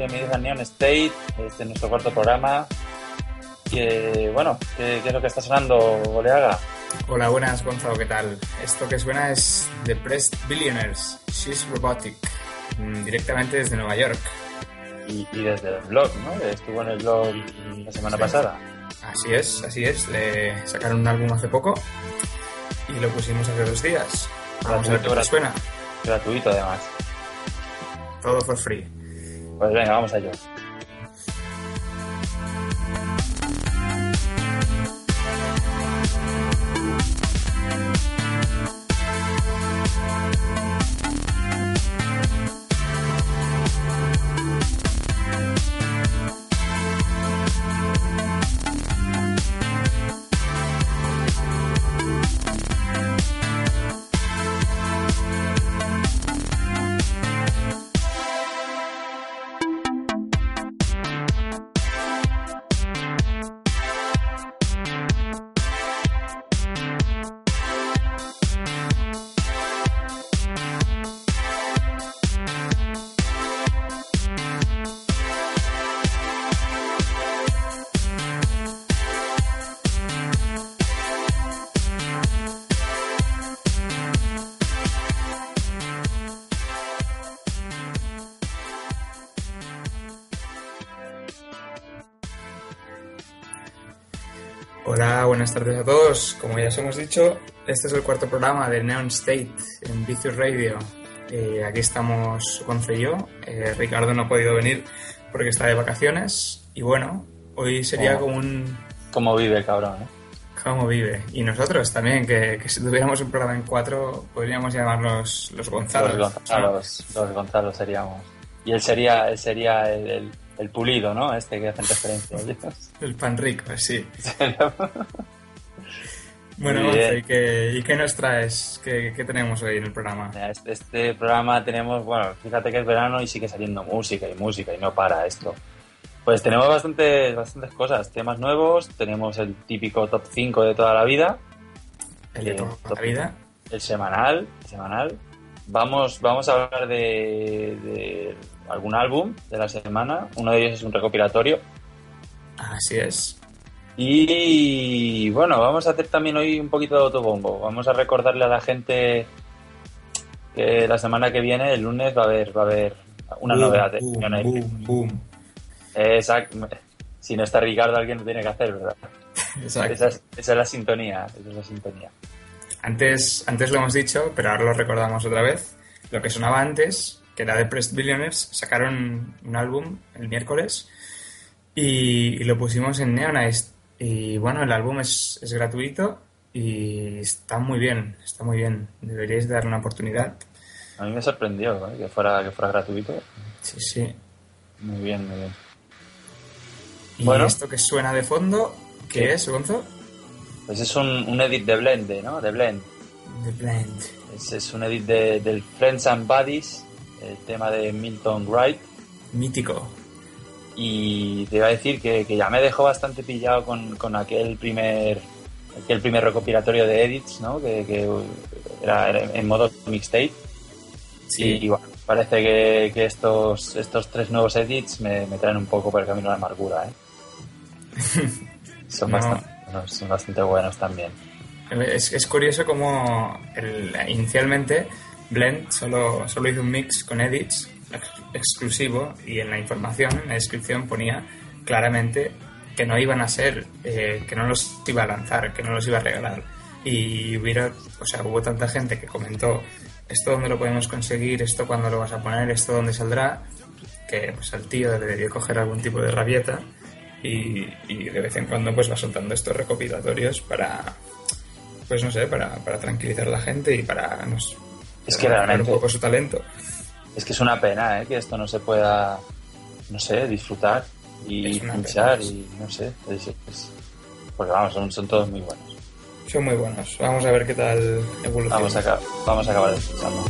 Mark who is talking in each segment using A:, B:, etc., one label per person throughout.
A: bienvenidos a Neon State, este es nuestro cuarto programa. Que, bueno, ¿qué, qué es lo que está sonando, Oleaga?
B: Hola, buenas, Gonzalo, ¿qué tal? Esto que suena es The Pressed Billionaires, She's Robotic, mm, directamente desde Nueva York.
A: Y, y desde el blog, ¿no? Estuvo en el blog la semana
B: Sí.
A: pasada.
B: Así es, así es. Le sacaron un álbum hace poco y lo pusimos hace dos días. Vamos a ver qué tal suena.
A: Gratuito, además.
B: Todo for free.
A: Pues venga, vamos allá.
B: Tardes a todos. Como ya os hemos dicho, este es el cuarto programa de Neon State en Vicious Radio. Eh, aquí estamos Gonzo y yo. Eh, Ricardo no ha podido venir porque está de vacaciones. Y bueno, hoy sería
A: Oh.
B: como un
A: ¿Cómo vive el cabrón, eh?
B: cómo vive. Y nosotros también, que, que si tuviéramos un programa en cuatro, podríamos llamarlos los Gonzalos.
A: Los Gonzalos, los Gonzalos seríamos. Y él sería, él sería el, el- el pulido, ¿no? Este que hacen referencia.
B: El pan rico, sí. Bueno, ¿y qué, ¿y qué nos traes? ¿Qué, qué tenemos hoy en el programa?
A: Este, este programa tenemos, bueno, fíjate que es verano y sigue saliendo música y música y no para esto. Pues tenemos bastantes, bastantes cosas, temas nuevos, tenemos el típico top 5 de toda la vida,
B: El de
A: eh,
B: toda la vida.
A: el semanal, el semanal. Vamos, vamos a hablar de, de algún álbum de la semana, uno de ellos es un recopilatorio.
B: Así es.
A: Y bueno, vamos a hacer también hoy un poquito de autobombo. Vamos a recordarle a la gente que la semana que viene, el lunes, va a haber, va a haber una
B: Boom,
A: novedad de
B: boom,
A: Union Air.
B: boom, boom.
A: Exacto. Si no está Ricardo, alguien lo tiene que hacer, ¿verdad?
B: Exacto.
A: Esa es, esa es la sintonía. Esa es la sintonía.
B: Antes, antes lo hemos dicho, pero ahora lo recordamos otra vez. Lo que sonaba antes, que era de Pressed Billionaires, sacaron un álbum el miércoles y, y lo pusimos en Neonized. Y bueno, el álbum es, es gratuito y está muy bien, está muy bien. Deberíais darle una oportunidad.
A: A mí me sorprendió ¿eh? que, fuera, que fuera gratuito.
B: Sí, sí.
A: Muy bien, muy bien.
B: Y
A: Bueno.
B: esto que suena de fondo, ¿qué
A: Sí.
B: es, Gonzo?
A: Pues es un, un edit de Blend, ¿no? De Blend.
B: The Blend.
A: Es, es un edit de- del Friends and Buddies, el tema de Milton Wright.
B: Mítico.
A: Y te iba a decir que, que ya me dejó bastante pillado con, con aquel primer aquel primer recopilatorio de edits, ¿no? Que, que era, era en modo mixtape.
B: Sí.
A: Y, bueno, parece que, que estos, estos tres nuevos edits me, me traen un poco por el camino de la amargura, ¿eh? Son,
B: No.
A: bastante, buenos, son bastante buenos también.
B: Es, es curioso como el- inicialmente Blend solo, solo hizo un mix con edits ex- exclusivo y en la información, en la descripción ponía claramente que no iban a ser, eh, que no los iba a lanzar, que no los iba a regalar. Y hubiera, o sea, hubo tanta gente que comentó esto dónde lo podemos conseguir, esto cuándo lo vas a poner, esto dónde saldrá, que pues al tío le debió coger algún tipo de rabieta y, y de vez en cuando pues va soltando estos recopilatorios para pues no sé, para, para tranquilizar a la gente y para nos
A: Es que realmente-
B: un poco su talento.
A: Es que es una pena, ¿eh? Que esto no se pueda, no sé, disfrutar y pinchar
B: pena,
A: y no sé. Es, es- porque vamos, son, son todos muy buenos.
B: Son muy buenos. Vamos a ver qué tal evoluciona.
A: Vamos a, vamos a acabar escuchando.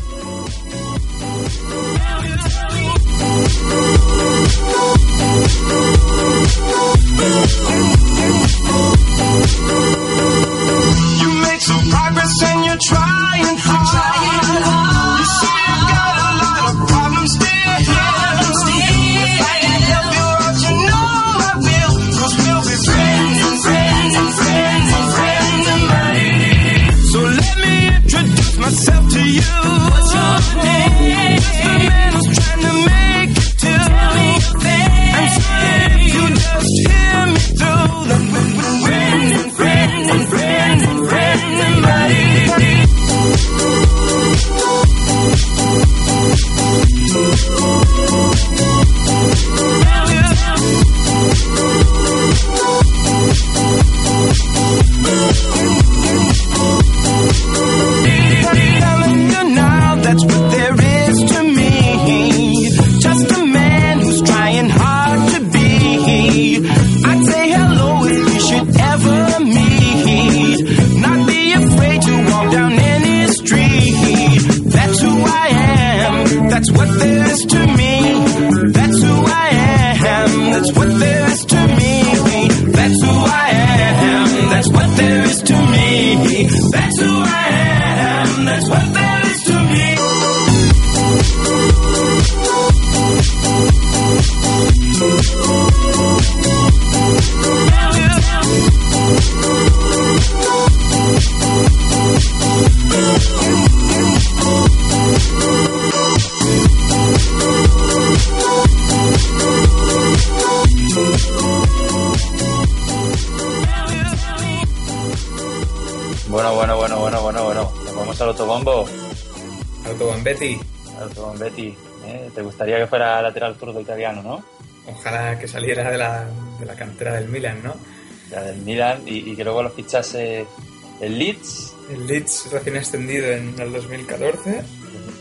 A: Italiano, no?
B: Ojalá que saliera de la, de la cantera del Milan, ¿no?
A: Ya del Milan y, y que luego lo fichase el Leeds.
B: El Leeds recién extendido en el 2014.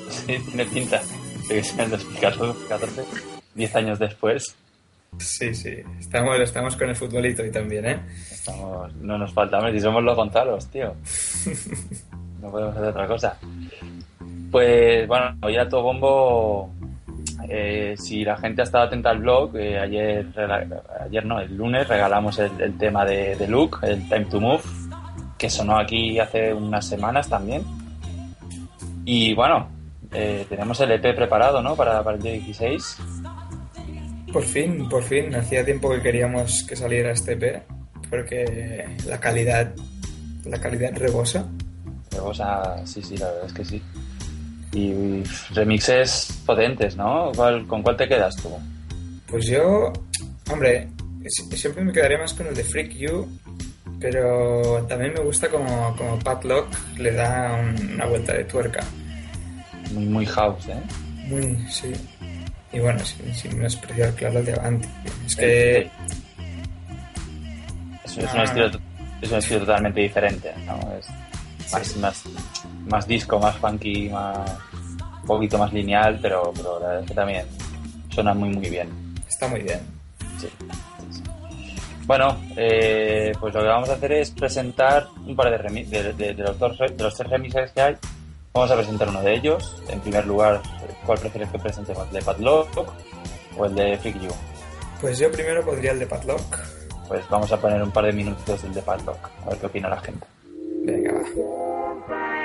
A: Sí, tiene pinta de que sea en 2014, 10 años después.
B: Sí, sí. Estamos, estamos con el futbolito hoy también, ¿eh?
A: Estamos, no nos falta, hombre, si somos los Gonzalos, tío. No podemos hacer otra cosa. Pues bueno, hoy a todo bombo. Eh, si la gente ha estado atenta al blog, eh, ayer, ayer no, el lunes regalamos el, el tema de, de Luke, el Time to Move, que sonó aquí hace unas semanas también. Y bueno, eh, tenemos el EP preparado, ¿no? Para, para el día 16.
B: Por fin, por fin. Hacía tiempo que queríamos que saliera este EP porque la calidad, la calidad rebosa.
A: Sea, sí, sí, la verdad es que sí. Y remixes potentes, ¿no? ¿Cuál- ¿Con cuál te quedas tú?
B: Pues yo, hombre, si- siempre me quedaría más con el de Freak You, pero también me gusta como, como Pat le da un- una vuelta de tuerca.
A: Muy, muy house, ¿eh?
B: Muy, sí. Y bueno, sin, sin menospreciar, claro, el de Avanti. Es que,
A: Es, es
B: Ah.
A: un estilo, es un estilo totalmente diferente, ¿no? Es más, más, más disco, más funky, más, un poquito más lineal, pero, pero la verdad es que también suena muy, muy bien.
B: está muy bien.
A: Sí. Bueno, eh, pues lo que vamos a hacer es presentar un par de, remi- de, de- de los, dos, de los tres remixes que hay. Vamos a presentar uno de ellos. En primer lugar, ¿cuál prefieres que presentemos? ¿El de Padlock o el de Freak You?
B: Pues yo primero podría el de Pat Lock.
A: Pues vamos a poner un par de minutos del de Padlock, a ver qué opina la gente.
B: Venga, va.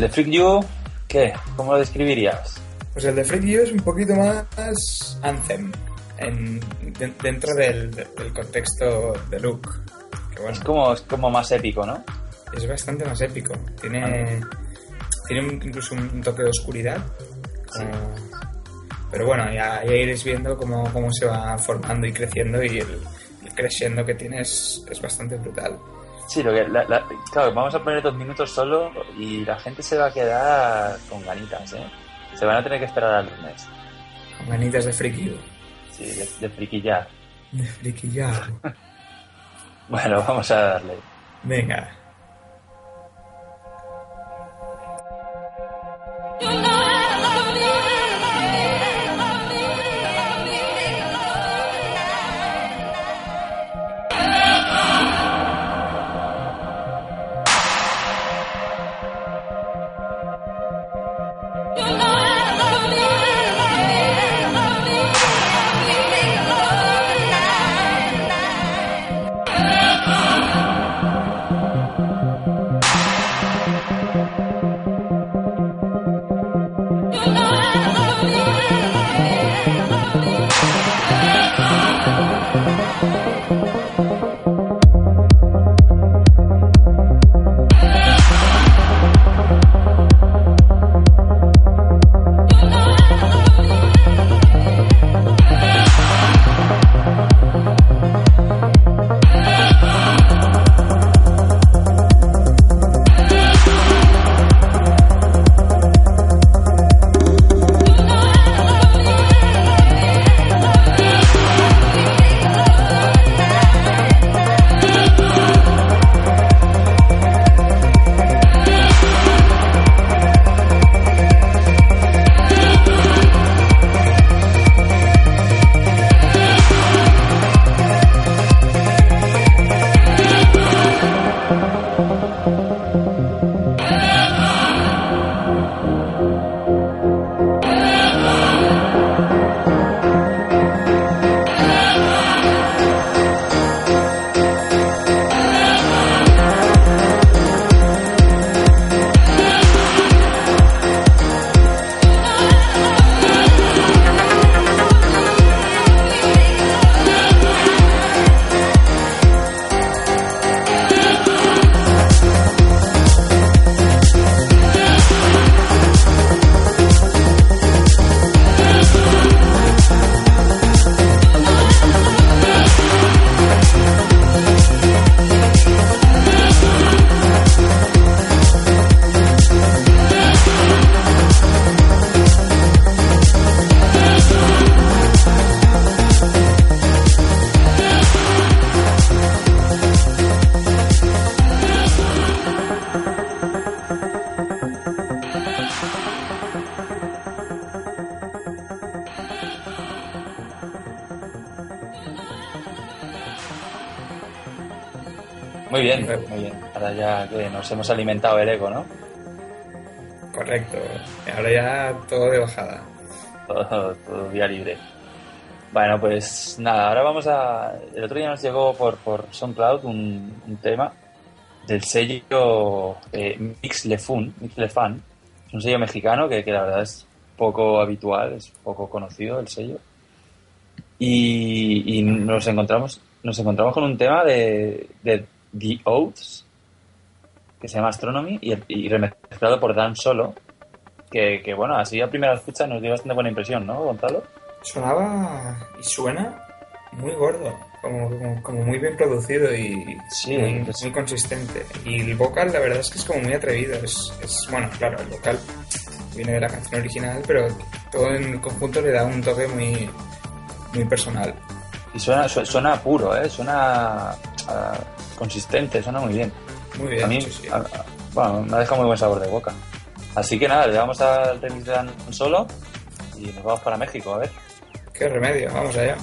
A: El de Freak You? ¿Qué? ¿Cómo lo describirías?
B: Pues el de Freak You es un poquito más Anthem en, de- dentro del, del contexto de Luke. Que bueno,
A: Es como, es como más épico, ¿no?
B: es bastante más épico. Tiene, tiene un- incluso un toque de oscuridad. como- Pero bueno, ya, ya iréis viendo cómo, cómo se va formando y creciendo y el, el creciendo que tiene es, es bastante brutal.
A: Sí, lo que, la- la- claro, vamos a poner dos minutos solo y la gente se va a quedar con ganitas, ¿eh? Se van a tener que esperar al lunes.
B: Con ganitas de You.
A: Sí, de, de friquillar.
B: De friquillar.
A: Bueno, vamos a darle.
B: Venga.
A: Nos hemos alimentado el ego, ¿no?
B: Correcto. Ahora ya todo de bajada.
A: Todo, todo día libre. Bueno, pues nada, ahora vamos a... El otro día nos llegó por, por SoundCloud un, un tema del sello eh, Mix Le Fun, Mix Le Fan. Es un sello mexicano que, que la verdad es poco habitual, es poco conocido el sello. Y, y nos encontramos nos encontramos con un tema de, de The Oaths que se llama Astronomy y, y remezclado por Dan Solo que, que, bueno, así a primera escucha nos dio bastante buena impresión, ¿no, Gonzalo?
B: Sonaba y suena muy gordo, como, como, como muy bien producido y
A: Sí,
B: muy, consistente. Y el vocal, la verdad es que es como muy atrevido. Es, es bueno, claro, el vocal viene de la canción original, pero todo en conjunto le da un toque muy, muy personal.
A: Y suena, su- suena puro, ¿eh? Suena ah, consistente, suena muy bien.
B: Muy bien,
A: a mí,
B: sí, sí.
A: a- a- bueno, me ha dejado muy buen sabor de boca. Así que nada, le damos al de Dan Solo y nos vamos para México, a ver.
B: Qué remedio, vamos allá.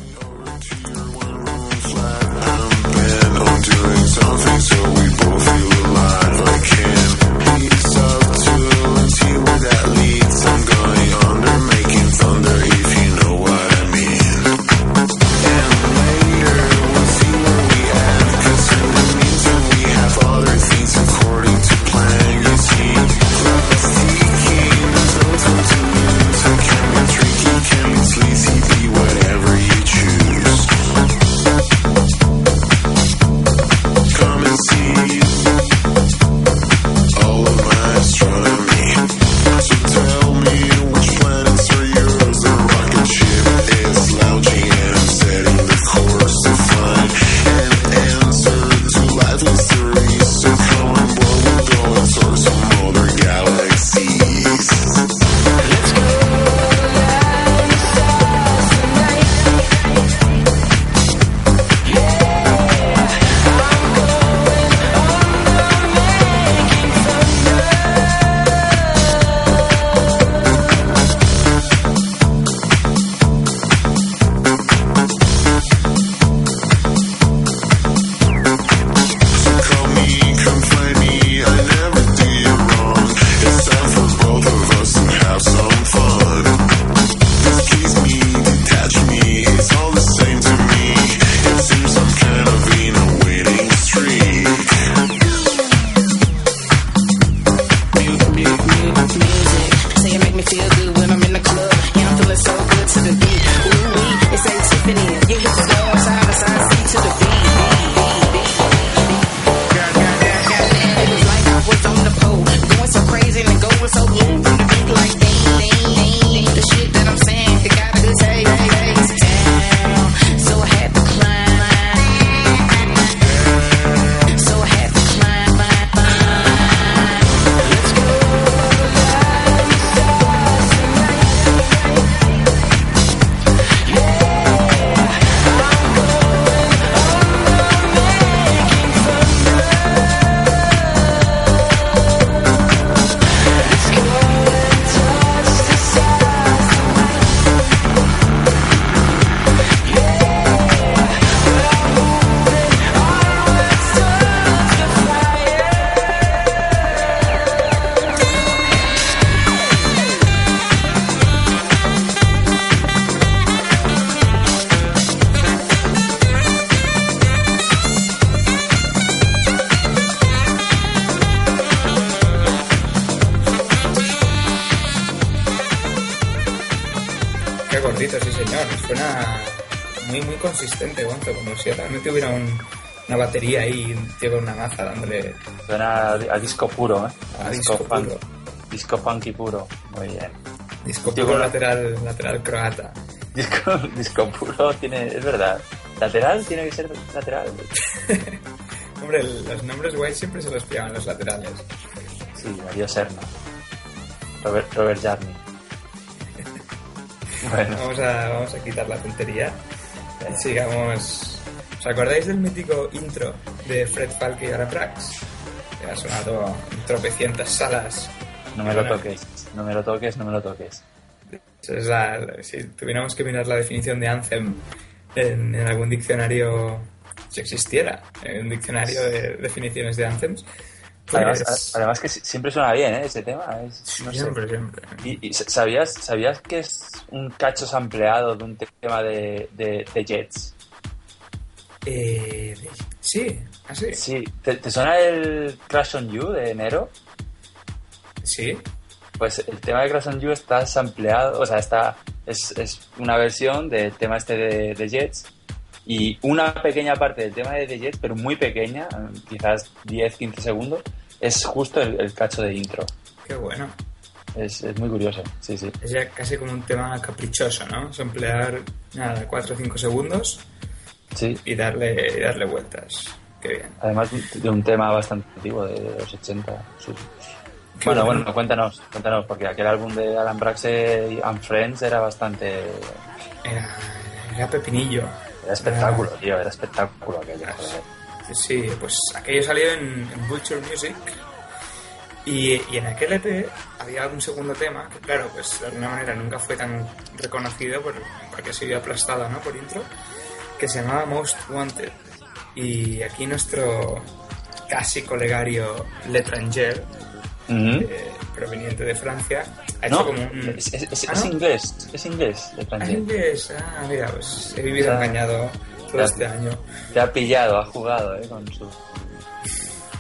B: Muy, muy consistente, Gonzo, como si realmente hubiera un- una batería ahí, un tío con una maza dándole
A: Suena a, a disco puro, ¿eh?
B: a disco
A: funk-
B: puro.
A: Disco funky puro. Muy bien.
B: Disco puro
A: con
B: lateral, lateral croata.
A: Disco, disco puro tiene... Es verdad. Lateral tiene que ser lateral.
B: Hombre, los nombres guays siempre se los pillaban los laterales.
A: Sí, Mario Serna. Robert, Robert Jarni. Bueno,
B: Vamos a, vamos a quitar la tontería. Sigamos. ¿Os acordáis del mítico intro de Fred Falke y Ara Prax? Que ha sonado en tropecientas salas.
A: no me lo toques. No me lo toques, no me lo toques.
B: esa es la- si tuviéramos que mirar la definición de Anthem en, en algún diccionario, si existiera, en un diccionario de definiciones de Anthems,
A: Además,
B: pues,
A: además que si- siempre suena bien, ¿eh? Ese tema. Es, no sé.
B: siempre, siempre.
A: ¿Y, y sabías, sabías que es un cacho sampleado de un tema de, de, de Jets?
B: Eh, de- sí, así.
A: Sí. ¿Te, te suena el Crash on You de enero?
B: Sí,
A: Pues el tema de Crash on You está sampleado, o sea, está, es, es una versión del tema este de, de Jets y una pequeña parte del tema de The Jets, pero muy pequeña, quizás 10-15 segundos, es justo el, el cacho de intro.
B: qué bueno.
A: Es, es muy curioso, sí, sí.
B: Es ya casi como un tema caprichoso, ¿no? Es emplear nada, 4 o 5 segundos
A: Sí,
B: y darle, y darle vueltas. Qué bien.
A: además de un tema bastante antiguo, de los 80. sí. Bueno,
B: bueno.
A: bueno, cuéntanos, cuéntanos, porque aquel álbum de Alan Braxe and Friends era bastante...
B: Era, era pepinillo.
A: Era espectáculo, tío, era espectáculo aquello.
B: Sí, pues aquello salió en, en Vulture Music y, y en aquel EP había un segundo tema que claro, pues de alguna manera nunca fue tan reconocido por, porque se vio aplastado ¿no? por intro, que se llamaba Most Wanted. Y aquí nuestro casi colegario Letranger, eh, proveniente de Francia, ha hecho
A: No,
B: como un...
A: es, es- es-
B: ¿Ah,
A: es
B: no?
A: inglés, es inglés, de
B: Ah,
A: Francia.
B: inglés. Ah, mira, pues he vivido
A: Ah.
B: engañado todo este año.
A: Te ha pillado, ha jugado, ¿eh? Con su...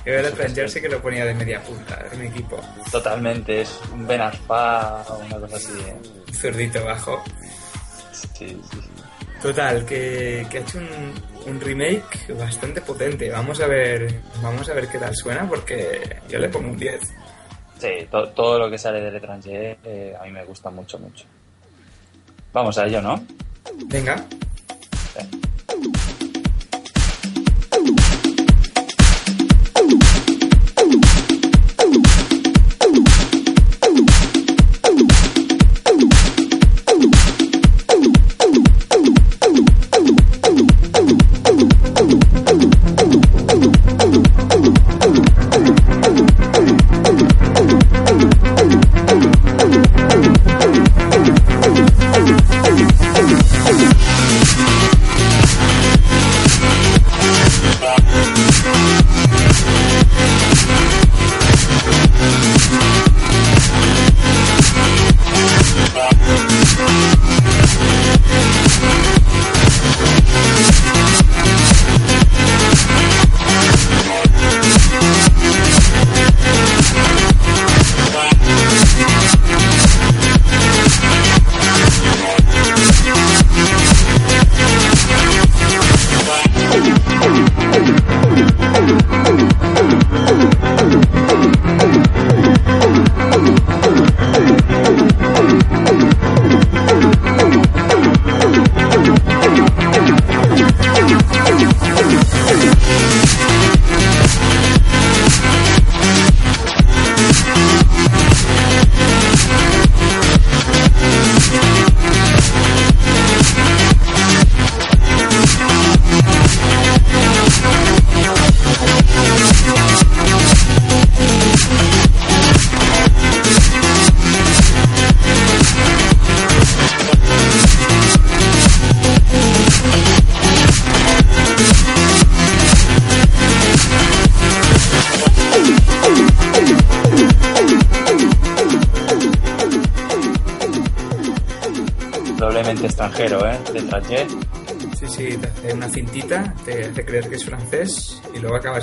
B: Yo el Letranger sí que lo ponía de media punta, era mi equipo.
A: Totalmente, es un Ben Arfa o una cosa así, ¿eh?
B: Un zurdito bajo.
A: Sí, sí, sí.
B: Total, que, que ha hecho un, un remake bastante potente. Vamos a ver vamos a ver qué tal suena porque yo le pongo un 10.
A: Sí, to- todo lo que sale de Letranger eh, a mí me gusta mucho, mucho. Vamos a ello, ¿no?
B: Venga.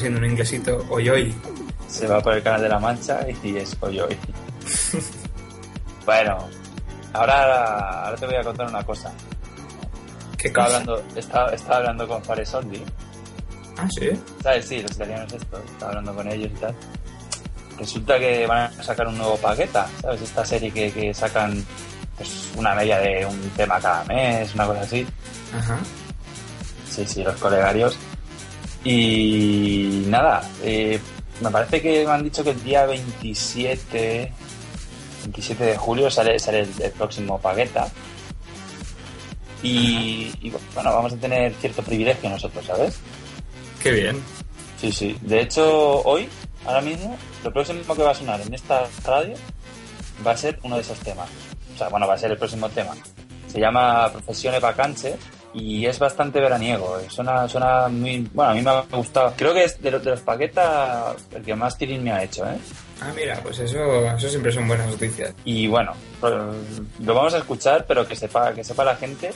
B: Siendo un inglesito hoy hoy.
A: Se va por el canal de la Mancha y es hoy hoy. bueno, Ahora, ahora te voy a contar una cosa.
B: ¿Qué
A: Estaba
B: cosa?
A: hablando, estaba, estaba hablando con Fares Soldi.
B: Ah, sí.
A: ¿Sabes? Sí, los italianos esto. Estaba hablando con ellos y tal. Resulta que van a sacar un nuevo paqueta, ¿sabes? Esta serie que, que sacan pues, una media de un tema cada mes, una cosa así.
B: Ajá.
A: Sí, sí, los colegarios. Y nada, eh, me parece que me han dicho que el día 27, 27 de julio sale, sale el, el próximo paqueta. Y, y, bueno, vamos a tener cierto privilegio nosotros, ¿sabes?
B: Qué bien.
A: Sí, sí. De hecho, hoy, ahora mismo, lo próximo que va a sonar en esta radio va a ser uno de esos temas. O sea, bueno, va a ser el próximo tema. Se llama Profesione Vacance y es bastante veraniego. Suena, suena muy... Bueno, a mí me ha gustado. Creo que es de, los- de los paquetas el que más tirín me ha hecho, ¿eh?
B: Ah, mira, pues eso, eso siempre son buenas noticias.
A: Y bueno, pues, lo vamos a escuchar, pero que sepa, que sepa la gente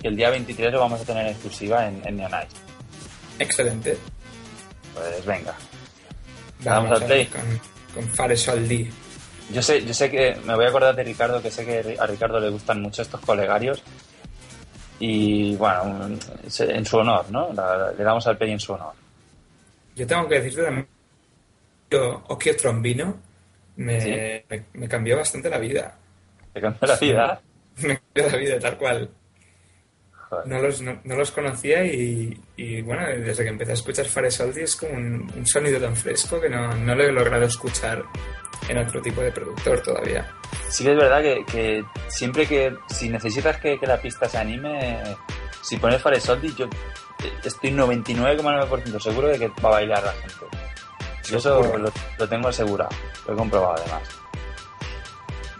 A: que el día 23 lo vamos a tener en exclusiva en, en Neonice.
B: Excelente.
A: Pues venga.
B: Vamos,
A: Vamos al
B: a
A: play.
B: con, con.
A: Yo sé, yo sé que me voy a acordar de Ricardo, que sé que a Ricardo le gustan mucho estos colegarios. Y bueno, en su honor, ¿no? Le damos al play en su honor.
B: Yo tengo que decirte también, yo, Occhio Trombino me,
A: Sí.
B: me, me cambió bastante la vida.
A: Te cambia la vida.
B: Me cambió la vida, tal cual. No los, no, no los conocía y, y, bueno, desde que empecé a escuchar Fares Soldi es como un, un sonido tan fresco que no, no lo he logrado escuchar en otro tipo de productor todavía.
A: Sí que es verdad que, que siempre que, si necesitas que, que la pista se anime, si pones Faresoldi, yo estoy 99,9% seguro de que va a bailar la gente. Yo eso lo, lo tengo asegurado, lo he comprobado además.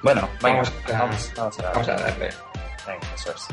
A: Bueno, venga,
B: Vamos a-
A: vamos, vamos a
B: Vamos a
A: darle.
B: darle.
A: Venga, eso es.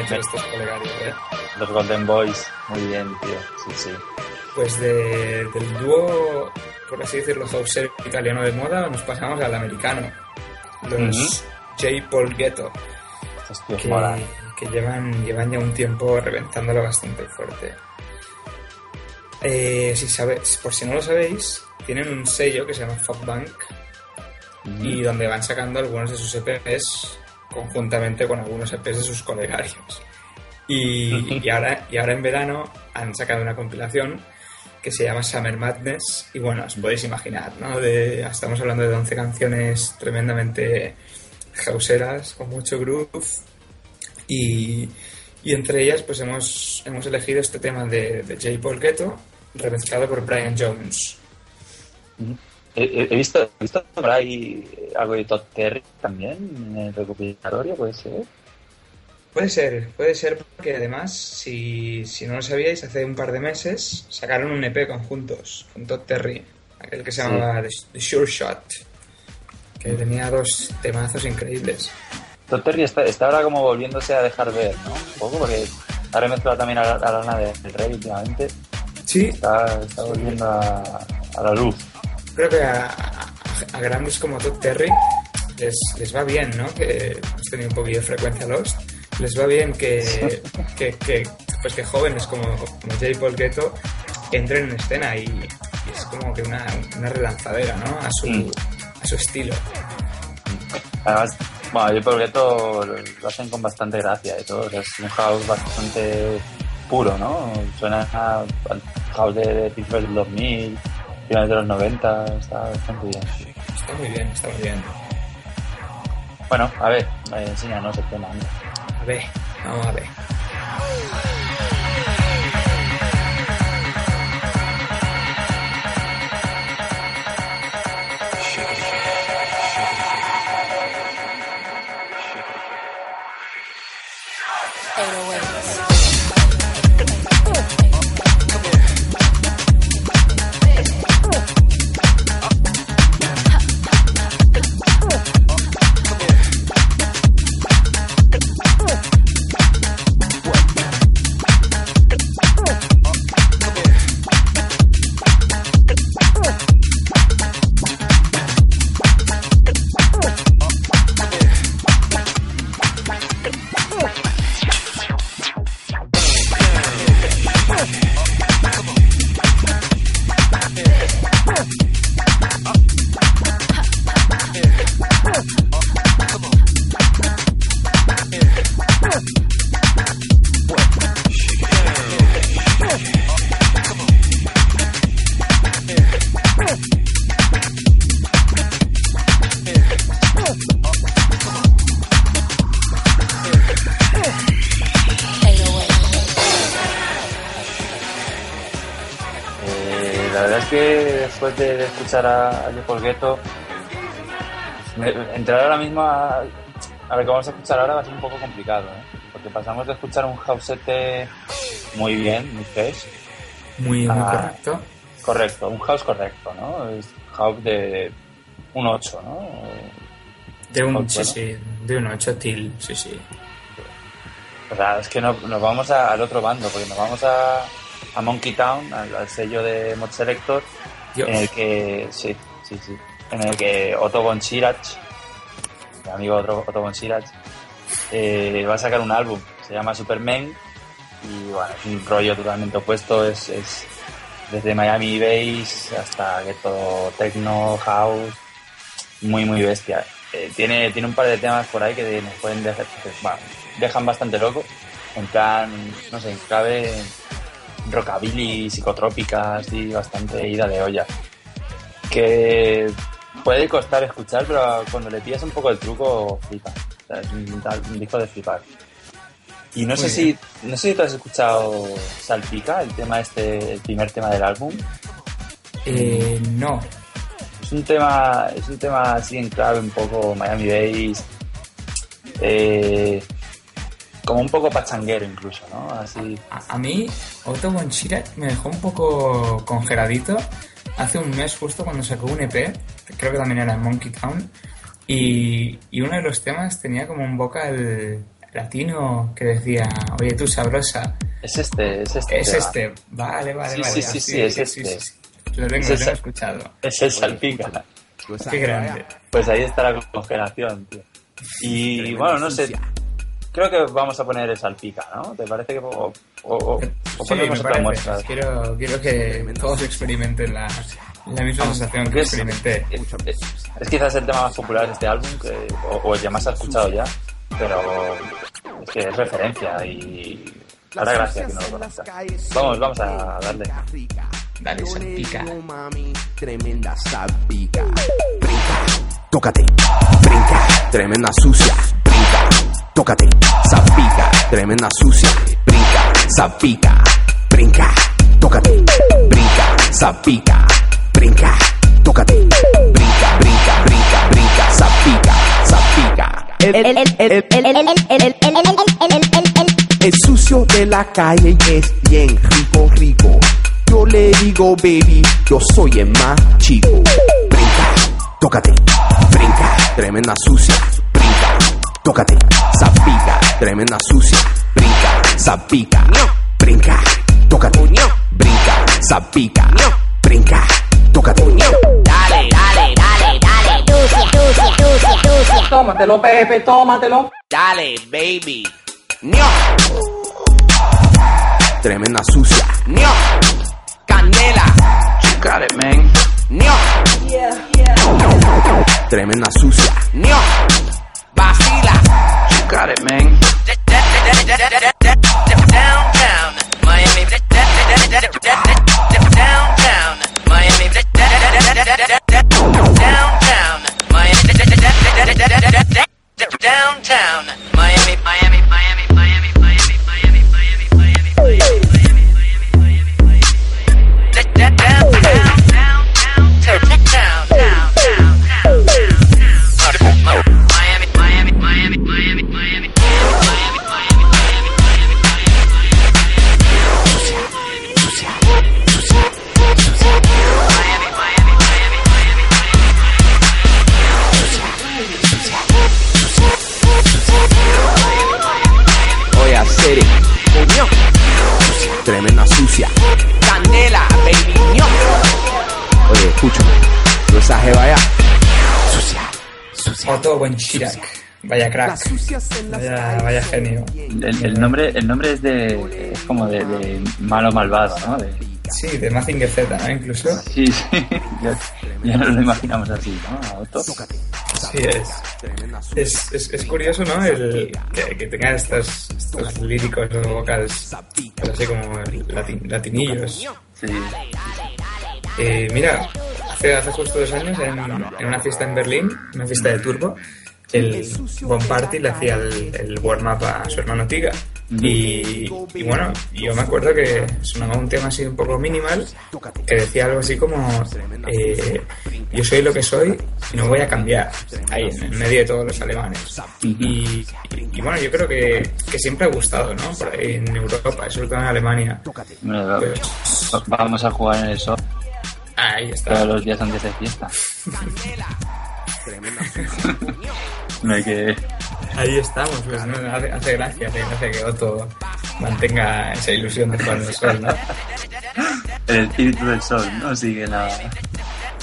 B: Estos colegarios, ¿eh?
A: Los Golden Boys, muy bien, tío. Sí, sí.
B: Pues de- del dúo, por así decirlo, houser italiano de moda, nos pasamos al americano. Los J. Paul Ghetto,
A: Estos tíos
B: que,
A: molan.
B: que llevan, llevan ya un tiempo reventándolo bastante fuerte. Eh, si sabes, por si no lo sabéis, tienen un sello que se llama Fat Bank y donde van sacando algunos de sus EPs conjuntamente con algunos EPs de sus colegarios. Y, y ahora, y ahora en verano han sacado una compilación que se llama Summer Madness y bueno, os podéis imaginar, ¿no? De, estamos hablando de 11 canciones tremendamente houseeras, con mucho groove y, y entre ellas pues hemos, hemos elegido este tema de, de J. Paul Ghetto remezclado por Brian Jones.
A: He- he visto, he visto por ahí algo de Todd Terry también en el recopilatorio, puede ser.
B: Puede ser, puede ser porque además, si, si no lo sabíais, hace un par de meses sacaron un EP conjuntos con Todd Terry, aquel que se
A: Sí.
B: llamaba The, Sure Shot, que tenía dos temazos increíbles.
A: Todd Terry está, está ahora como volviéndose a dejar ver, ¿no? Un poco, porque ahora he mezclado también a la, a la Lana de- del Rey últimamente.
B: Sí,
A: Está, está volviendo a, a la luz.
B: Creo que a grandes como Todd Terry les, les va bien, ¿no? Que hemos tenido un poquillo de frecuencia Lost. Les va bien que, que, que, pues que jóvenes como, como J. Paul Ghetto entren en escena y, y es como que una, una relanzadera, ¿no? A su,
A: Mm.
B: a su estilo.
A: Además, bueno, yo por gueto lo, hacen con bastante gracia y todo. o sea, es un house bastante puro, ¿no? Suena a- al house de, de del 2000, finales de los 90, está bastante bien.
B: Está muy bien, está muy bien.
A: Bueno, a ver, enséñanos el tema.
B: A ver, vamos a ver.
A: Después de, de escuchar a, a Ghetto, me- entrar ahora mismo a, a lo que vamos a escuchar ahora va a ser un poco complicado, ¿eh? porque pasamos de escuchar un housete muy bien, muy fresh,
B: Muy, muy correcto.
A: correcto, un house correcto, ¿no? Es house de un 8, ¿no?
B: De un,
A: Bueno.
B: sí, sí, de un 8 til, sí, sí.
A: O sea, es que no- nos vamos a- al otro bando, porque nos vamos a, a Monkey Town, al, al sello de Mod Selector, En el que, sí, sí, sí, en el que Otto von mi amigo Otto, Otto von Schirach, eh, va a sacar un álbum, se llama Superman, y bueno, es un rollo totalmente opuesto, es, es desde Miami Bass hasta ghetto techno, house, muy, muy bestia. Eh, tiene, tiene un par de temas por ahí que nos pueden dejar, dejan bastante loco, en plan, no sé, clave rockabilly, psicotrópica, así, bastante ida de olla. Que puede costar escuchar, pero cuando le pillas un poco el truco, flipa. O sea, es un, disco de flipar. Y no sé si no sé si tú has escuchado Salpica, el tema este, el primer tema del álbum.
B: Eh, no,
A: Es un tema, es un tema así en clave, un poco Miami Bass, eh, como un poco pachanguero incluso, ¿no? Así,
B: A, a mí, Otto von Schirach me dejó un poco congeladito hace un mes justo cuando sacó un EP, creo que también era en Monkey Town, y, y uno de los temas tenía como un vocal latino que decía, oye tú sabrosa,
A: es este, es este.
B: es este, vale, vale,
A: Sí,
B: vale.
A: sí, sí, sí, es este.
B: Lo tengo,
A: Es
B: lo tengo escuchado.
A: Es el Salpica.
B: Qué grande.
A: Pues ahí está la congelación, tío. Y bueno, no sé. Creo que vamos a poner el salpica, ¿no? ¿Te parece que.? O, o, o- o
B: Sí, me parece. Quiero, quiero que todos experimenten la, la misma sensación que
A: Es,
B: experimenté.
A: es- es quizás el tema más popular de este álbum, que, o, o el que más has escuchado ya, pero es que es referencia y hará gracia que no lo conozca. Vamos, vamos a darle.
B: Dale, salpica.
C: tremenda salpica. Brinca, tócate, brinca, tremenda sucia. Tócate, salpica, tremenda sucia. Brinca, salpica, brinca, tócate, brinca, salpica, brinca, tócate, brinca, brinca, brinca, brinca, el, el, el sucio de la calle es bien rico, rico. Yo le digo, baby, yo soy el más chico. Brinca, tócate, brinca, tremenda sucia. Tócate, zapica, tremenda sucia. Brinca, zapica, brinca, tócate, brinca, zapica, brinca, tócate. Dale, dale, dale, dale.
D: tómatelo, Pepe, tómatelo.
C: Dale, baby. ¡Nio! Tremenda sucia. ¡Nio! Candela.
E: You got it, man.
C: ¡Nio! Tremenda sucia. ¡Nio! Vacila.
E: You got it, man.
F: Downtown Miami.
B: Vaya. Vaya, vaya genio.
A: El, el nombre, el nombre es de. es como de, de malo malvado, ¿no? De-
B: Sí, de Mazinger Z, ¿no? Incluso.
A: sí, sí. Ya, ya nos lo imaginamos así, ¿no? Otto.
B: Sí, es. Es, es, es curioso, ¿no? El, que, que tenga estos, estos líricos o vocales así como latin- latinillos.
A: Sí.
B: Eh, mira, hace, hace justo dos años en, en una fiesta en Berlín, una fiesta de turbo, el Bon Party le hacía el, el warm-up a su hermano Tiga. Y, y bueno, yo me acuerdo que sonaba un tema así un poco minimal que decía algo así como eh, yo soy lo que soy y no voy a cambiar ahí en, medio de todos los alemanes. Y, y- y bueno yo creo que, que siempre ha gustado ¿no? por ahí en Europa sobre todo en Alemania. Pues,
A: va- vamos a jugar en el sol.
B: Ahí está.
A: Todos los días antes de fiesta. No hay que.
B: Ahí estamos, pues no, hace, hace gracia, hace gracia que Otto mantenga esa ilusión de jugar en el sol, ¿no?
A: El espíritu del sol, ¿no? Sigue la,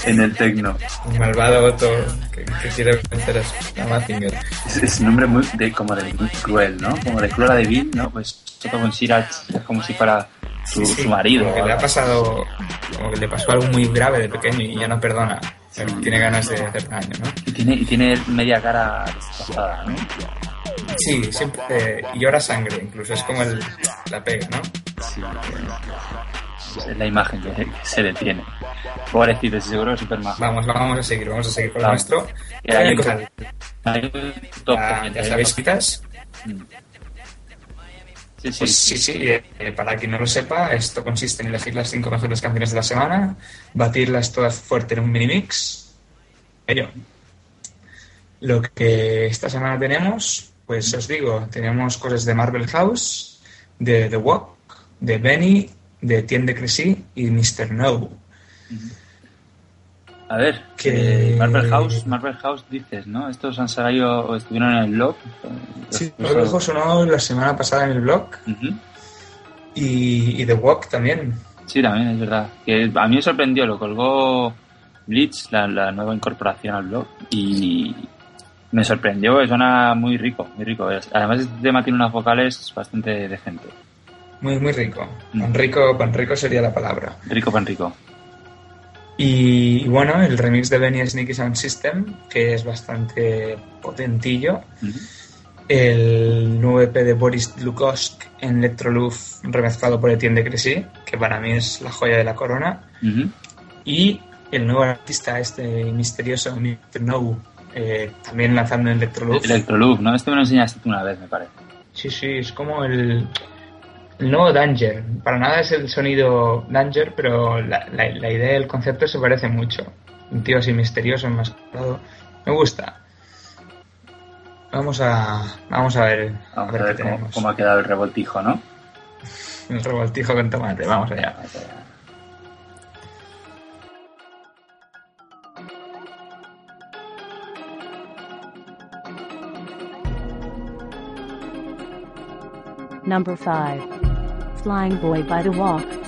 A: en el tecno.
B: Un malvado Otto que, que quiere vencer a Mazinger.
A: Es, es un nombre muy de, como de cruel, ¿no? Como de Cruella de Vil, ¿no? Pues Soto con Sirach es como si fuera su,
B: Sí, sí,
A: su marido.
B: Como que le ha pasado, como que le pasó algo muy grave de pequeño y ya no perdona. Tiene ganas de hacer daño, ¿no?
A: Y tiene, y tiene media cara destrozada, ¿no?
B: Sí, siempre y llora sangre, incluso es como el, la pega, ¿no?
A: Sí. Es la imagen que, que se le tiene. Pobrecito, seguro es súper majo.
B: Vamos, vamos a seguir, vamos a seguir con lo
A: Vamos.
B: nuestro. Hay
A: Hay un top
B: ya
A: ¿eh?
B: sabéis quitas.
A: Sí, sí,
B: Pues sí, sí, eh, para quien no lo sepa, esto consiste en elegir las cinco mejores canciones de la semana, batirlas todas fuerte en un mini mix. Ello. Lo que esta semana tenemos, pues os digo, tenemos cosas de Marvel House, de The Walk, de Benny, de Tien de y Mr. No.
A: A ver,
B: Que-
A: eh, Marvel House, Marvel House dices, ¿no? Estos han salido o estuvieron en el blog. eh,
B: Sí, Marvel House sonó la semana pasada en el blog y, y The Walk también.
A: Sí, también, es verdad. Que a mí me sorprendió, lo colgó Blitz, la, la nueva incorporación al blog, y me sorprendió, que suena muy rico, muy rico. Además, este tema tiene unas vocales bastante decentes.
B: Muy, muy rico.
A: Mm.
B: Pan rico, pan rico sería la palabra.
A: Rico, pan rico.
B: Y bueno, el remix de Benny Sneaky Sound System, que es bastante potentillo. El nuevo EP de Boris Lukosk en Electroluf, remezclado por Etienne de Crecy, que para mí es la joya de la corona. Y el nuevo artista, este misterioso Mr. No, eh, también lanzando en Electroluf.
A: Electroloop, ¿no? Este me lo enseñaste tú una vez, me parece.
B: Sí, sí, es como el, nuevo Danger. Para nada es el sonido Danger, pero la, la, la idea, el concepto se parece mucho. Un tío así misterioso, enmascarado. Me gusta. Vamos a, vamos a ver, a
A: Vamos
B: ver
A: a
B: qué
A: ver cómo, cómo ha quedado el revoltijo, ¿no?
B: El revoltijo con tomate, vamos allá.
G: Number 5. Flying Boy by the Walk.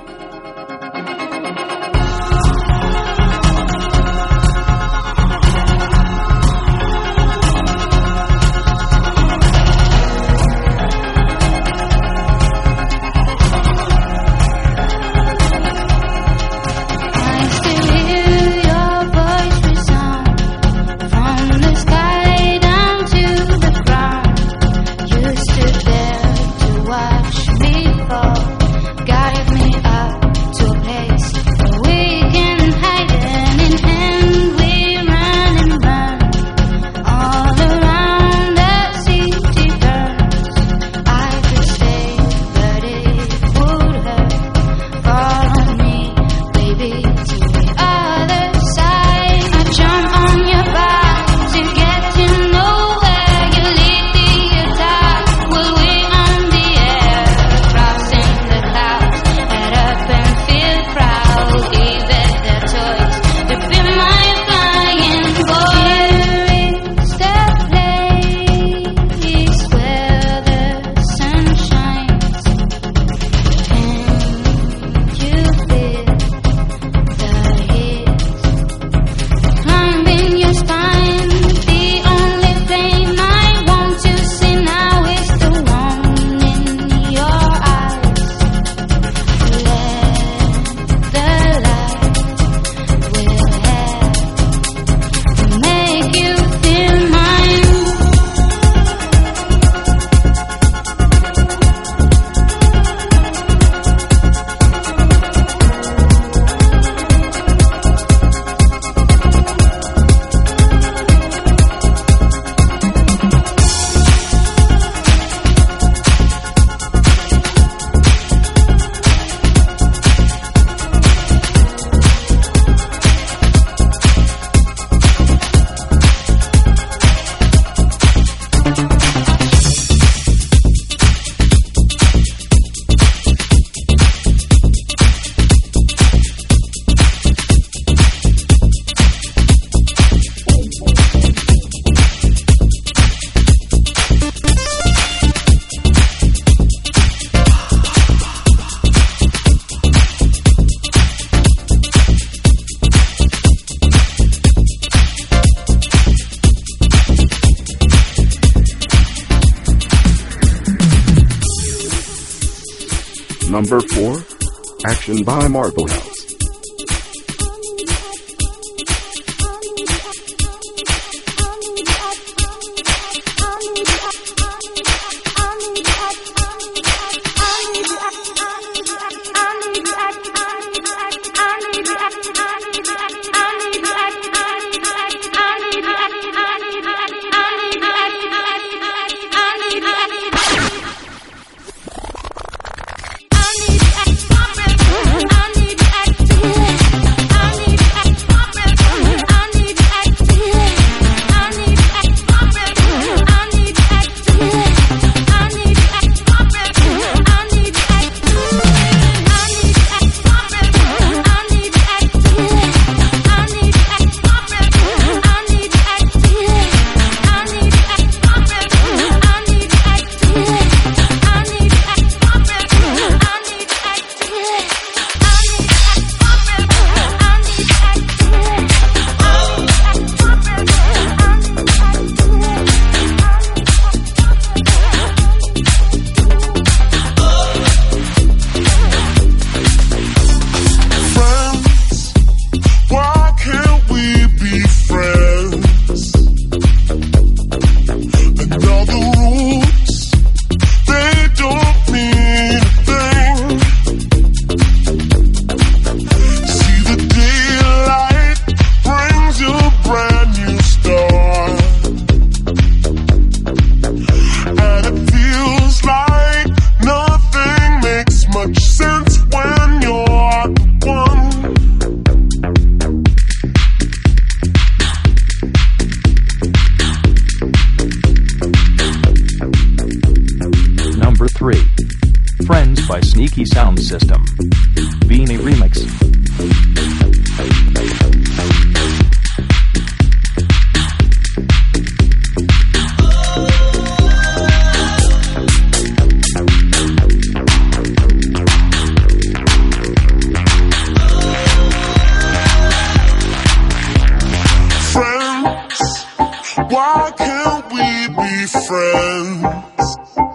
H: Why can't we be friends?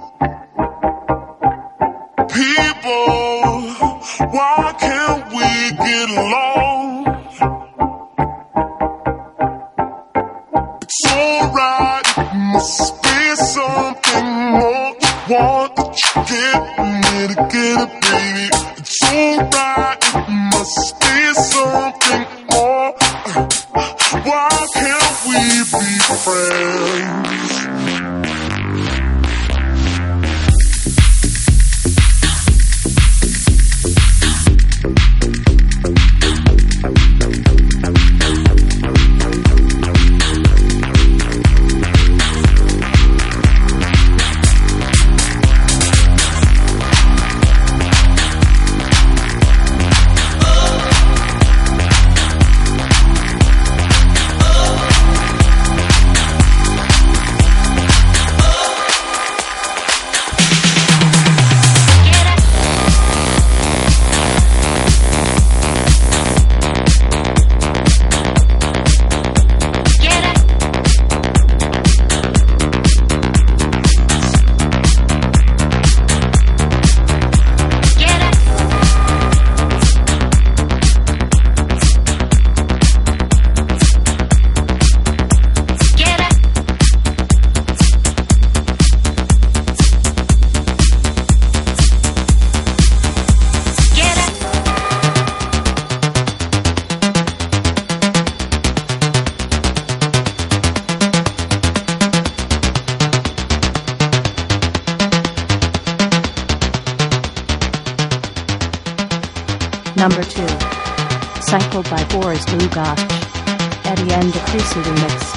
I: Number
G: 2. Cycled by Boris the end, de
J: Creuset mix.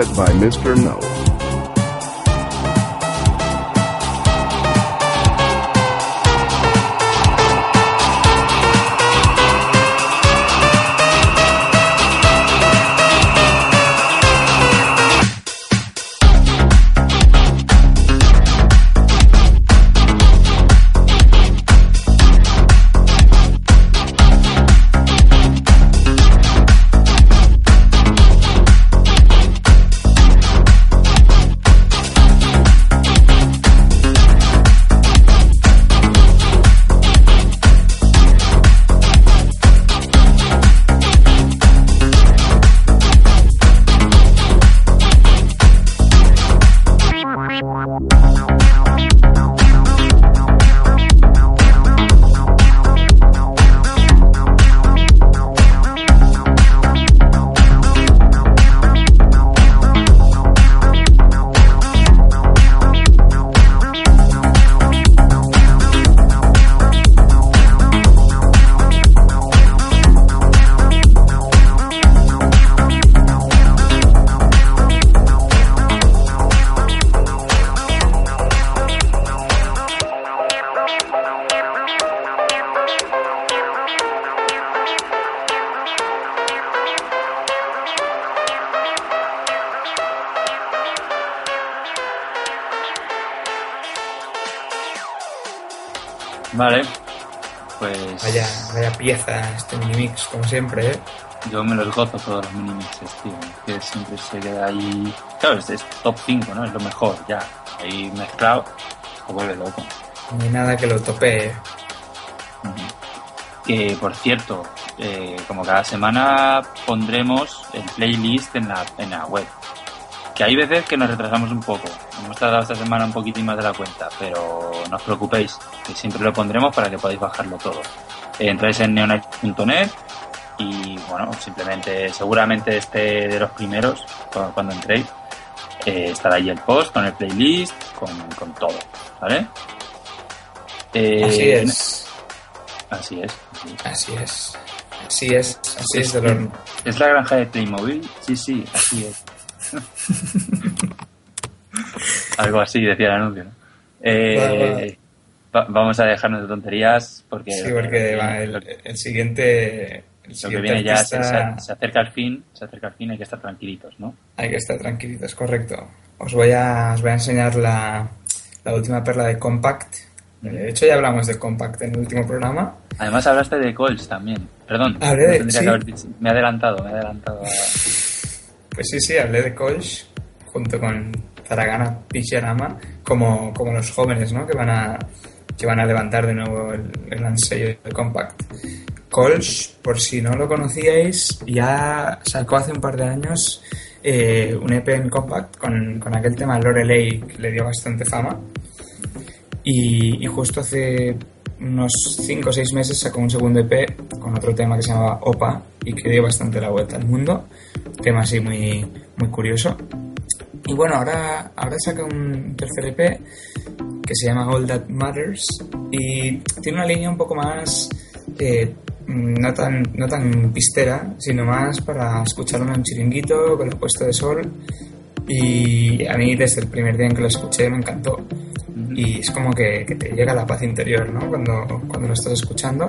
J: Sunset by Mr. No.
A: Vale. Pues
B: Vaya, vaya pieza este minimix, como siempre, ¿eh?
A: yo me los gozo todos los minimixes, tío. Que siempre se queda ahí. Claro, es, es top 5, ¿no? Es lo mejor, ya. Ahí mezclado, se vuelve loco.
B: Hay nada que lo tope.
A: Que por cierto, eh, como cada semana pondremos el playlist en la, en la web. Que hay veces que nos retrasamos un poco. Hemos tardado esta semana un poquitín más de la cuenta, pero no os preocupéis, que siempre lo pondremos para que podáis bajarlo todo. Entráis en neonight.net y bueno, simplemente, seguramente este de los primeros, cu- cuando entréis, eh, estará ahí el post con el playlist, con, con todo, ¿vale? Eh,
B: Así es.
A: Así es.
B: Así es. Así es. Así es de los...
A: ¿Es la granja de Playmobil? Sí, sí, así es. Algo así decía el anuncio, ¿no? Eh, va- vamos a dejarnos de tonterías porque,
B: Sí, porque va, el, el siguiente... El
A: lo que viene ya se,
B: artista-
A: se- se acerca al fin, se acerca al fin, hay que estar tranquilitos, ¿no?
B: Hay que estar tranquilitos, correcto. Os voy a, os voy a enseñar la, la última perla de Compact. De hecho, ya hablamos de Compact en el último programa.
A: Además hablaste de Coles también. Perdón,
B: Hablé de- sí.
A: Me he adelantado, me he adelantado. a-
B: Pues sí, sí, hablé de Colch junto con Zaragana Picharama como, como los jóvenes, ¿no? Que van a, que van a levantar de nuevo el, el de Compact. Colch, por si no lo conocíais, ya sacó hace un par de años eh, un EP en Compact con, con aquel tema Lorelei que le dio bastante fama. Y, y justo hace unos 5 o 6 meses sacó un segundo EP con otro tema que se llamaba Opa y que dio bastante la vuelta al mundo. Tema así muy, muy curioso. Y bueno, ahora, ahora saca un tercer EP que se llama All That Matters y tiene una línea un poco más eh, no tan, no tan pistera, sino más para escucharlo en un chiringuito con el puesto de sol. Y a mí desde el primer día en que lo escuché me encantó. Y es como que, que te llega la paz interior, ¿no? Cuando, cuando lo estás escuchando.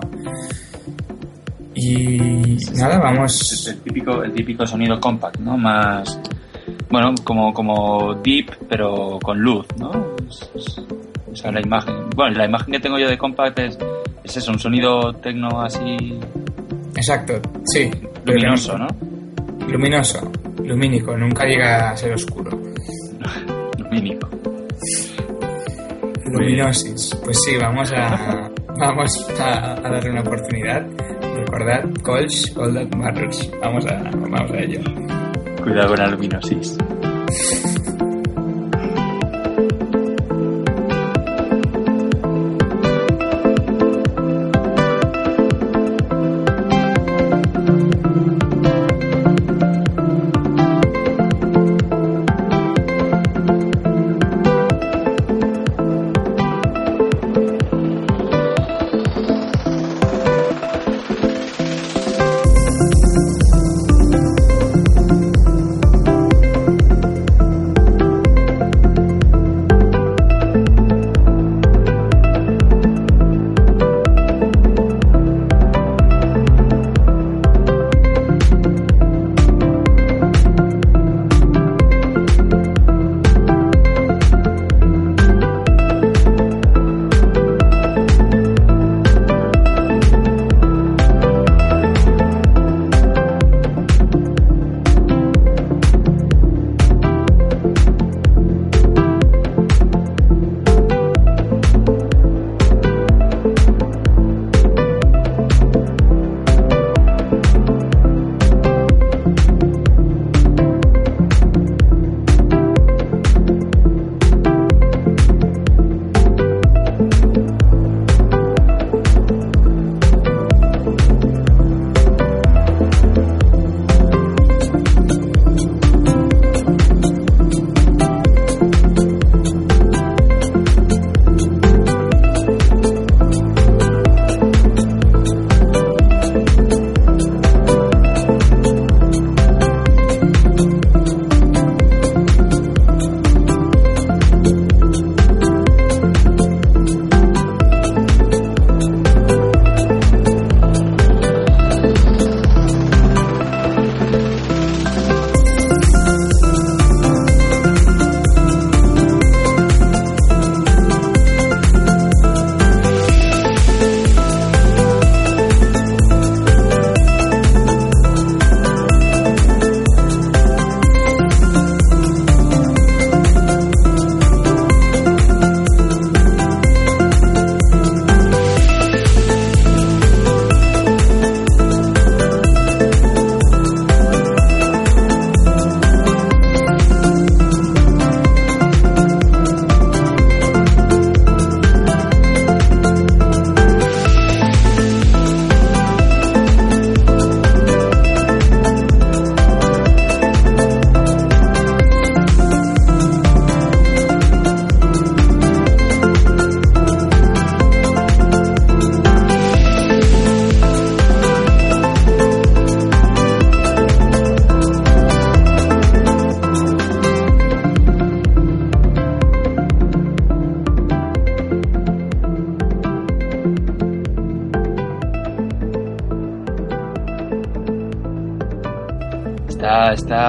B: Y nada, vamos.
A: El típico, el típico sonido compact, ¿no? Más. Bueno, como, como deep, pero con luz, ¿no? Es- es- esa es la imagen. Bueno, la imagen que tengo yo de compact es, es eso, un sonido tecno así
B: Exacto, sí.
A: luminoso, ¿no?
B: Luminoso, lumínico, nunca llega a ser oscuro.
A: Lumínico.
B: Luminosis. Pues sí, vamos a, vamos a, a darle una oportunidad. Recordad, Colch, All That Matters. Vamos a, vamos a ello.
A: Cuidado con la luminosis.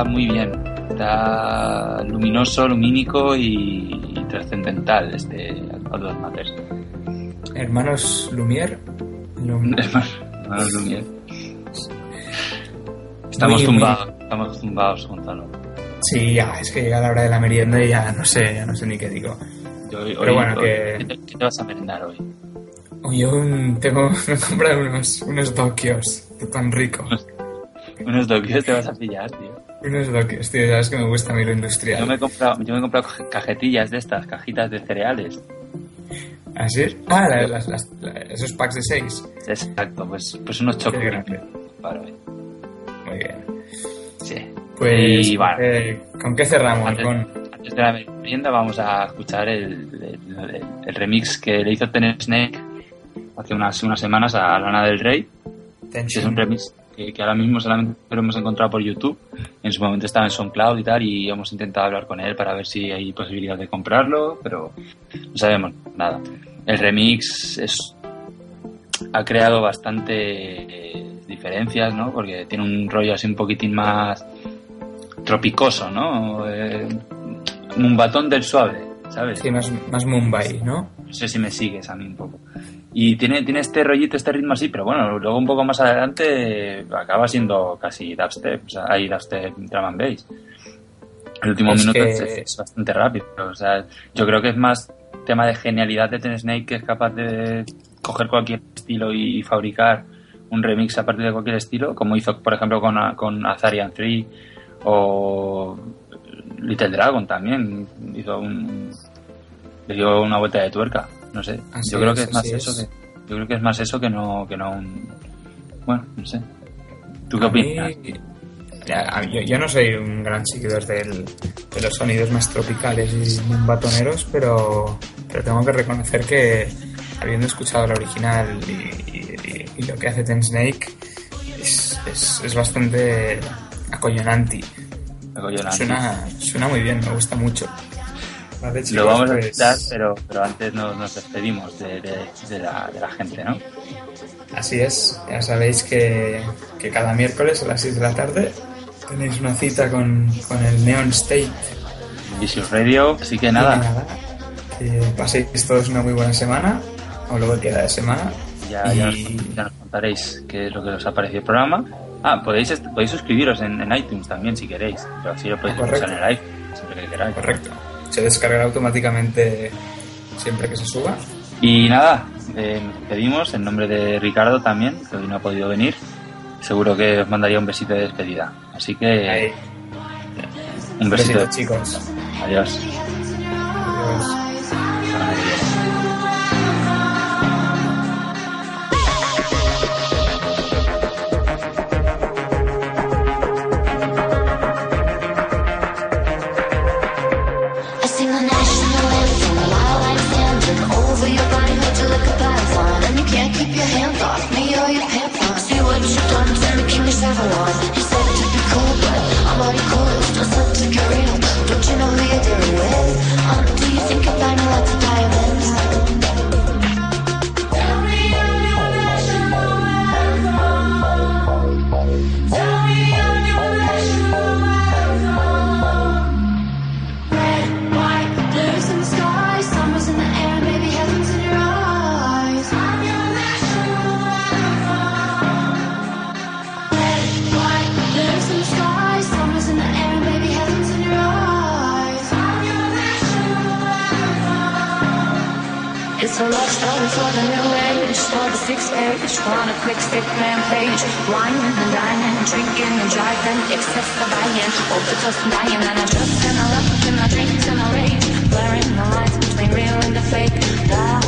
A: Está, muy bien. Está luminoso, lumínico y, y trascendental este All Matters.
B: Hermanos Lumière. Lum-
A: Hermanos Lumière. Estamos
B: Muy,
A: tumbados, estamos tumbados, Gonzalo.
B: Sí, ya, es que llega la hora de la merienda y ya no sé, ya no sé ni qué digo.
A: Yo hoy-
B: Pero bueno,
A: hoy-
B: que-
A: ¿qué, te, qué te vas a merendar hoy?
B: Hoy yo tengo, me he comprado unos, unos dokios de pan rico.
A: Unos doquios te vas a pillar, tío.
B: Unos dokios, tío, sabes que me gusta a mí lo
A: Yo
B: industrial.
A: me he comprado, yo me he comprado cajetillas de estas, cajitas de cereales.
B: ¿Así? Ah, la- las- las- la- esos packs de seis.
A: Exacto, pues, pues unos. Para hoy.
B: Muy bien.
A: Sí.
B: Pues,
A: Y bueno.
B: eh, ¿con qué cerramos?
A: Antes,
B: Con...
A: antes de la merienda vamos a escuchar el, el- el- el remix que le hizo Ten Snake hace unas, unas semanas a Lana del Rey. que es un remix que, que ahora mismo solamente lo hemos encontrado por YouTube. En su momento estaba en SoundCloud y tal, y hemos intentado hablar con él para ver si hay posibilidad de comprarlo, pero no sabemos nada. El remix es ha creado bastante eh, diferencias, ¿no? Porque tiene un rollo así un poquitín más tropicoso, ¿no? Eh, un batón del suave, ¿sabes?
B: Sí, más, más Mumbai, ¿no?
A: No sé si me sigues a mí un poco. Y tiene, tiene este rollito, este ritmo así, pero bueno, luego un poco más adelante eh, acaba siendo casi dubstep, o sea, hay dubstep drum and bass. El último
B: Es
A: minuto
B: que-
A: es, es bastante rápido, o sea, yo creo que es más tema de genialidad de Ten Snake que es capaz de coger cualquier estilo y, y fabricar un remix a partir de cualquier estilo, como hizo, por ejemplo, con, con Azarian 3 o Little Dragon también, hizo un, le dio una vuelta de tuerca, no sé.
B: Así
A: yo creo
B: es,
A: que es más eso
B: es.
A: que yo creo que es más eso que no que no un bueno, no sé. ¿Tú qué
B: A mí-
A: opinas?
B: ya, yo, yo no soy un gran seguidor del- de los sonidos más tropicales y batoneros, pero, pero tengo que reconocer que habiendo escuchado el original y, y- y lo que hace Ten Snake es, es, es bastante acollonante.
A: Acollonante.
B: Suena, suena muy bien, me gusta mucho. Vale,
A: Lo vamos a escuchar, pero, pero antes nos, nos despedimos de, de- de la, de la gente, ¿no?
B: Así es, ya sabéis que, que cada miércoles a las 6 de la tarde tenéis una cita con, con el Neon State.
A: Vicious Radio, así que nada,
B: nada, que paséis todos una muy buena semana, o que queda de semana.
A: ya, ya,
B: Y-
A: nos, ya nos contaréis qué es lo que os ha parecido el programa. Ah, podéis, podéis suscribiros en, en iTunes también si queréis, pero así lo podéis escuchar en el iPhone, siempre que queráis.
B: Correcto. Se descargará automáticamente siempre que se suba.
A: Y nada, eh, nos despedimos en nombre de Ricardo también, que hoy no ha podido venir. Seguro que os mandaría un besito de despedida. Así que
B: Ahí.
A: un besito.
B: Besitos, chicos.
A: Adiós.
B: Adiós.
J: all your head from See what you've done. To me, king is everyone on a quick stick rampage. Wine and dining, drinking and driving, excess the buying, overdose and dying, and I trust and I love in my dreams and I rage, blurring the lines between real and the fake. Dark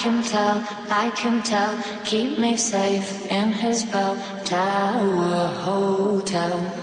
J: can tell, I can tell. Keep me safe in his bell tower hotel.